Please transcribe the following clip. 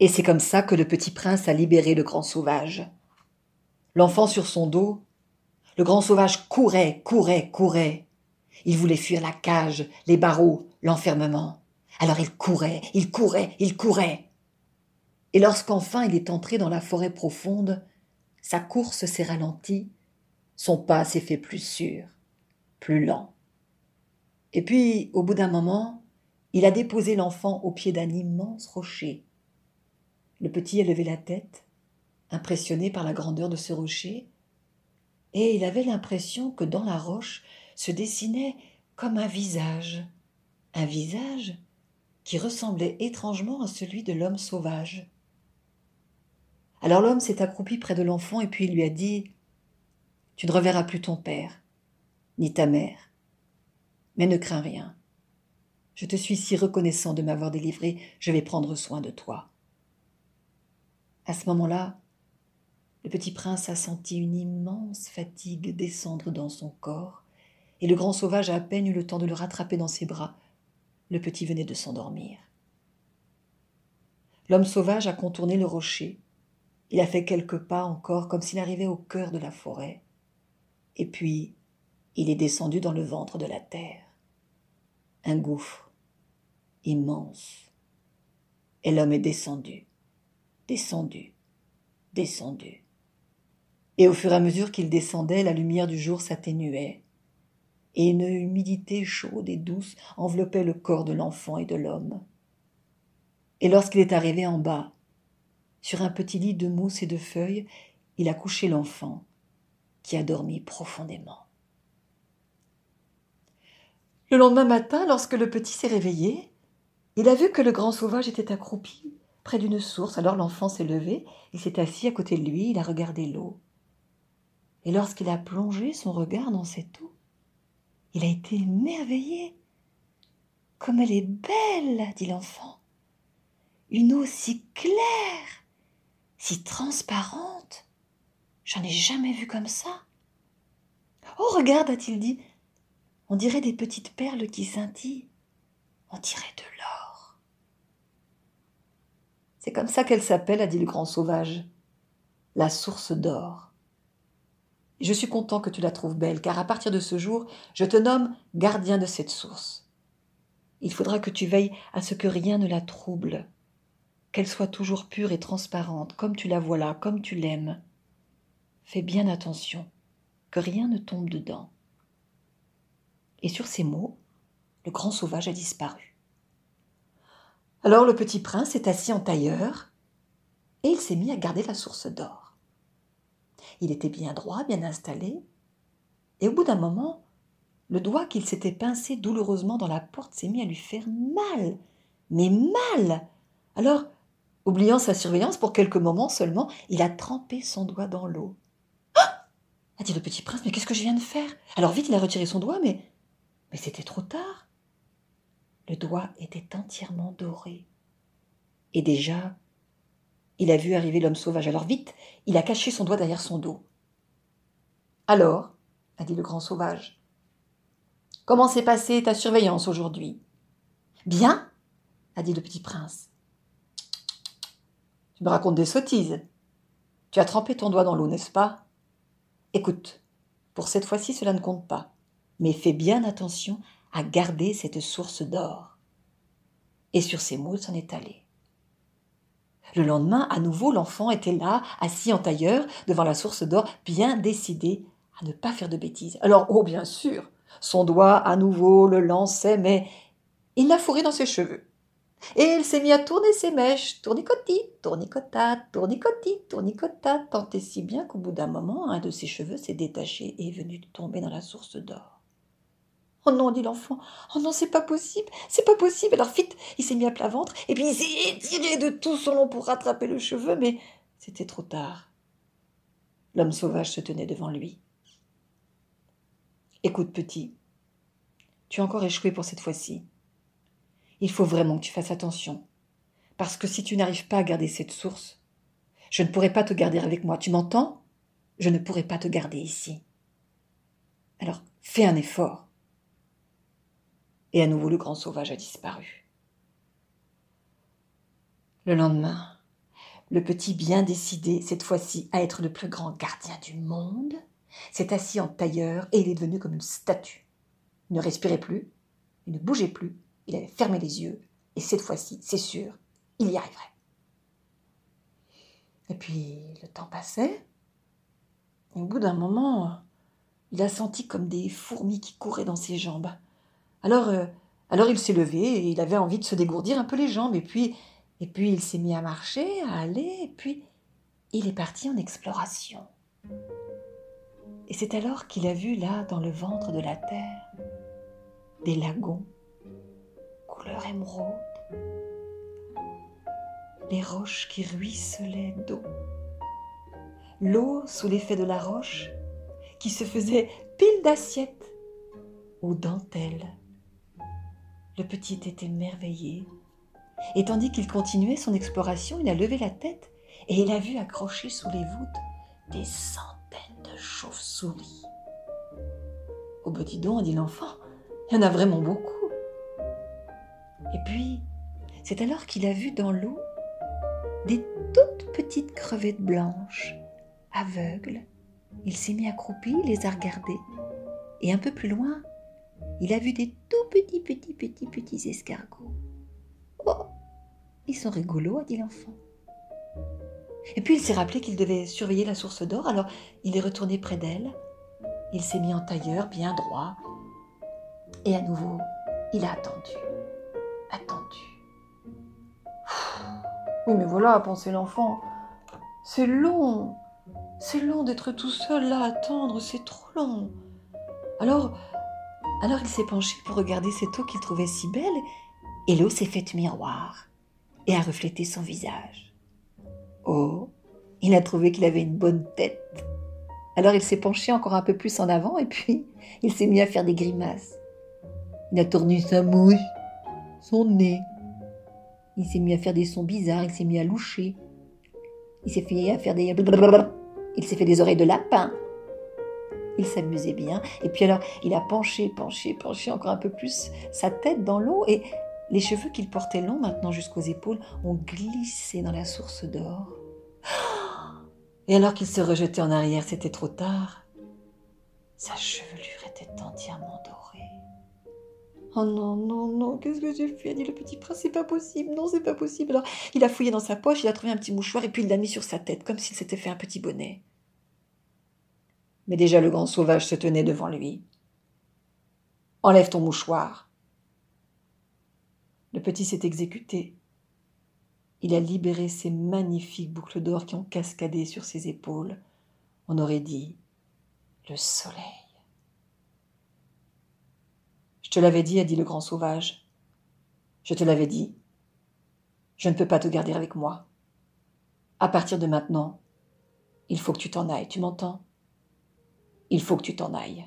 Et c'est comme ça que le petit prince a libéré le grand sauvage. L'enfant sur son dos, le grand sauvage courait, courait, courait. Il voulait fuir la cage, les barreaux, l'enfermement. Alors il courait, il courait, il courait. Et lorsqu'enfin il est entré dans la forêt profonde, sa course s'est ralentie, son pas s'est fait plus sûr, plus lent. Et puis, au bout d'un moment, il a déposé l'enfant au pied d'un immense rocher. Le petit a levé la tête, impressionné par la grandeur de ce rocher, et il avait l'impression que dans la roche se dessinait comme un visage, un visage qui ressemblait étrangement à celui de l'homme sauvage. Alors l'homme s'est accroupi près de l'enfant et puis il lui a dit Tu ne reverras plus ton père, ni ta mère, mais ne crains rien. Je te suis si reconnaissant de m'avoir délivré, je vais prendre soin de toi. À ce moment-là, le petit prince a senti une immense fatigue descendre dans son corps, et le grand sauvage a à peine eu le temps de le rattraper dans ses bras. Le petit venait de s'endormir. L'homme sauvage a contourné le rocher. Il a fait quelques pas encore comme s'il arrivait au cœur de la forêt. Et puis, il est descendu dans le ventre de la terre. Un gouffre immense. Et l'homme est descendu, descendu, descendu. Et au fur et à mesure qu'il descendait, la lumière du jour s'atténuait, et une humidité chaude et douce enveloppait le corps de l'enfant et de l'homme. Et lorsqu'il est arrivé en bas, sur un petit lit de mousse et de feuilles, il a couché l'enfant, qui a dormi profondément. Le lendemain matin, lorsque le petit s'est réveillé, il a vu que le grand sauvage était accroupi près d'une source. Alors l'enfant s'est levé, il s'est assis à côté de lui, il a regardé l'eau. Et lorsqu'il a plongé son regard dans cette eau, il a été émerveillé. Comme elle est belle, dit l'enfant. Une eau si claire, si transparente. J'en ai jamais vu comme ça. Oh, regarde, a-t-il dit, on dirait des petites perles qui scintillent. On dirait de l'or. C'est comme ça qu'elle s'appelle, a dit le grand sauvage. La source d'or. Je suis content que tu la trouves belle, car à partir de ce jour, je te nomme gardien de cette source. Il faudra que tu veilles à ce que rien ne la trouble, qu'elle soit toujours pure et transparente, comme tu la vois là, comme tu l'aimes. Fais bien attention, que rien ne tombe dedans. Et sur ces mots, le grand sauvage a disparu. Alors le petit prince est assis en tailleur et il s'est mis à garder la source d'or. Il était bien droit, bien installé, et au bout d'un moment, le doigt qu'il s'était pincé douloureusement dans la porte s'est mis à lui faire mal, mais mal. Alors, oubliant sa surveillance pour quelques moments seulement, il a trempé son doigt dans l'eau. Ah a dit le petit prince, mais qu'est-ce que je viens de faire? Alors vite, il a retiré son doigt, mais mais c'était trop tard. Le doigt était entièrement doré. Et déjà, il a vu arriver l'homme sauvage. Alors vite, il a caché son doigt derrière son dos. Alors, a dit le grand sauvage, comment s'est passée ta surveillance aujourd'hui? Bien, a dit le petit prince. Tu me racontes des sottises. Tu as trempé ton doigt dans l'eau, n'est-ce pas? Écoute, pour cette fois-ci, cela ne compte pas mais fais bien attention à garder cette source d'or. Et sur ces mots, s'en est allé. Le lendemain, à nouveau, l'enfant était là, assis en tailleur, devant la source d'or, bien décidé à ne pas faire de bêtises. Alors, oh, bien sûr, son doigt à nouveau le lançait, mais il l'a fourré dans ses cheveux. Et il s'est mis à tourner ses mèches, tournicotis, tournicota, tournicotis, tournicota, tant et si bien qu'au bout d'un moment, un de ses cheveux s'est détaché et est venu tomber dans la source d'or. Oh non, dit l'enfant. Oh non, c'est pas possible, c'est pas possible. Alors vite, il s'est mis à plat ventre, et puis il s'est étiré de tout son long pour rattraper le cheveu, mais c'était trop tard. L'homme sauvage se tenait devant lui. Écoute, petit, tu as encore échoué pour cette fois-ci. Il faut vraiment que tu fasses attention, parce que si tu n'arrives pas à garder cette source, je ne pourrai pas te garder avec moi. Tu m'entends? Je ne pourrai pas te garder ici. Alors, fais un effort et à nouveau le grand sauvage a disparu. Le lendemain, le petit bien décidé, cette fois-ci, à être le plus grand gardien du monde, s'est assis en tailleur et il est devenu comme une statue. Il ne respirait plus, il ne bougeait plus, il avait fermé les yeux, et cette fois-ci, c'est sûr, il y arriverait. Et puis le temps passait, au bout d'un moment, il a senti comme des fourmis qui couraient dans ses jambes. Alors, euh, alors il s'est levé et il avait envie de se dégourdir un peu les jambes, et puis, et puis il s'est mis à marcher, à aller, et puis il est parti en exploration. Et c'est alors qu'il a vu là, dans le ventre de la terre, des lagons, couleur émeraude, les roches qui ruisselaient d'eau, l'eau sous l'effet de la roche qui se faisait pile d'assiettes ou dentelles. Le petit était émerveillé, et tandis qu'il continuait son exploration, il a levé la tête et il a vu accrochés sous les voûtes des centaines de chauves-souris. Au petit don, dit l'enfant, il y en a vraiment beaucoup. Et puis, c'est alors qu'il a vu dans l'eau des toutes petites crevettes blanches, aveugles. Il s'est mis accroupi, les a regardées. Et un peu plus loin, il a vu des tout petits, petits, petits, petits escargots. Oh, ils sont rigolos, a dit l'enfant. Et puis il s'est rappelé qu'il devait surveiller la source d'or, alors il est retourné près d'elle. Il s'est mis en tailleur, bien droit. Et à nouveau, il a attendu, attendu. Oui, mais voilà, pensé l'enfant. C'est long. C'est long d'être tout seul là à attendre, c'est trop long. Alors, alors il s'est penché pour regarder cette eau qu'il trouvait si belle, et l'eau s'est faite miroir et a reflété son visage. Oh, il a trouvé qu'il avait une bonne tête. Alors il s'est penché encore un peu plus en avant et puis il s'est mis à faire des grimaces. Il a tourné sa mouche, son nez. Il s'est mis à faire des sons bizarres, il s'est mis à loucher. Il s'est fait à faire des... Il s'est fait des oreilles de lapin. Il s'amusait bien. Et puis alors, il a penché, penché, penché encore un peu plus sa tête dans l'eau et les cheveux qu'il portait longs maintenant jusqu'aux épaules ont glissé dans la source d'or. Et alors qu'il se rejetait en arrière, c'était trop tard. Sa chevelure était entièrement dorée. Oh non, non, non, qu'est-ce que j'ai fait dit le petit prince, c'est pas possible, non, c'est pas possible. Alors, il a fouillé dans sa poche, il a trouvé un petit mouchoir et puis il l'a mis sur sa tête, comme s'il s'était fait un petit bonnet. Mais déjà le grand sauvage se tenait devant lui. Enlève ton mouchoir. Le petit s'est exécuté. Il a libéré ses magnifiques boucles d'or qui ont cascadé sur ses épaules. On aurait dit le soleil. Je te l'avais dit, a dit le grand sauvage. Je te l'avais dit. Je ne peux pas te garder avec moi. À partir de maintenant, il faut que tu t'en ailles, tu m'entends? Il faut que tu t'en ailles.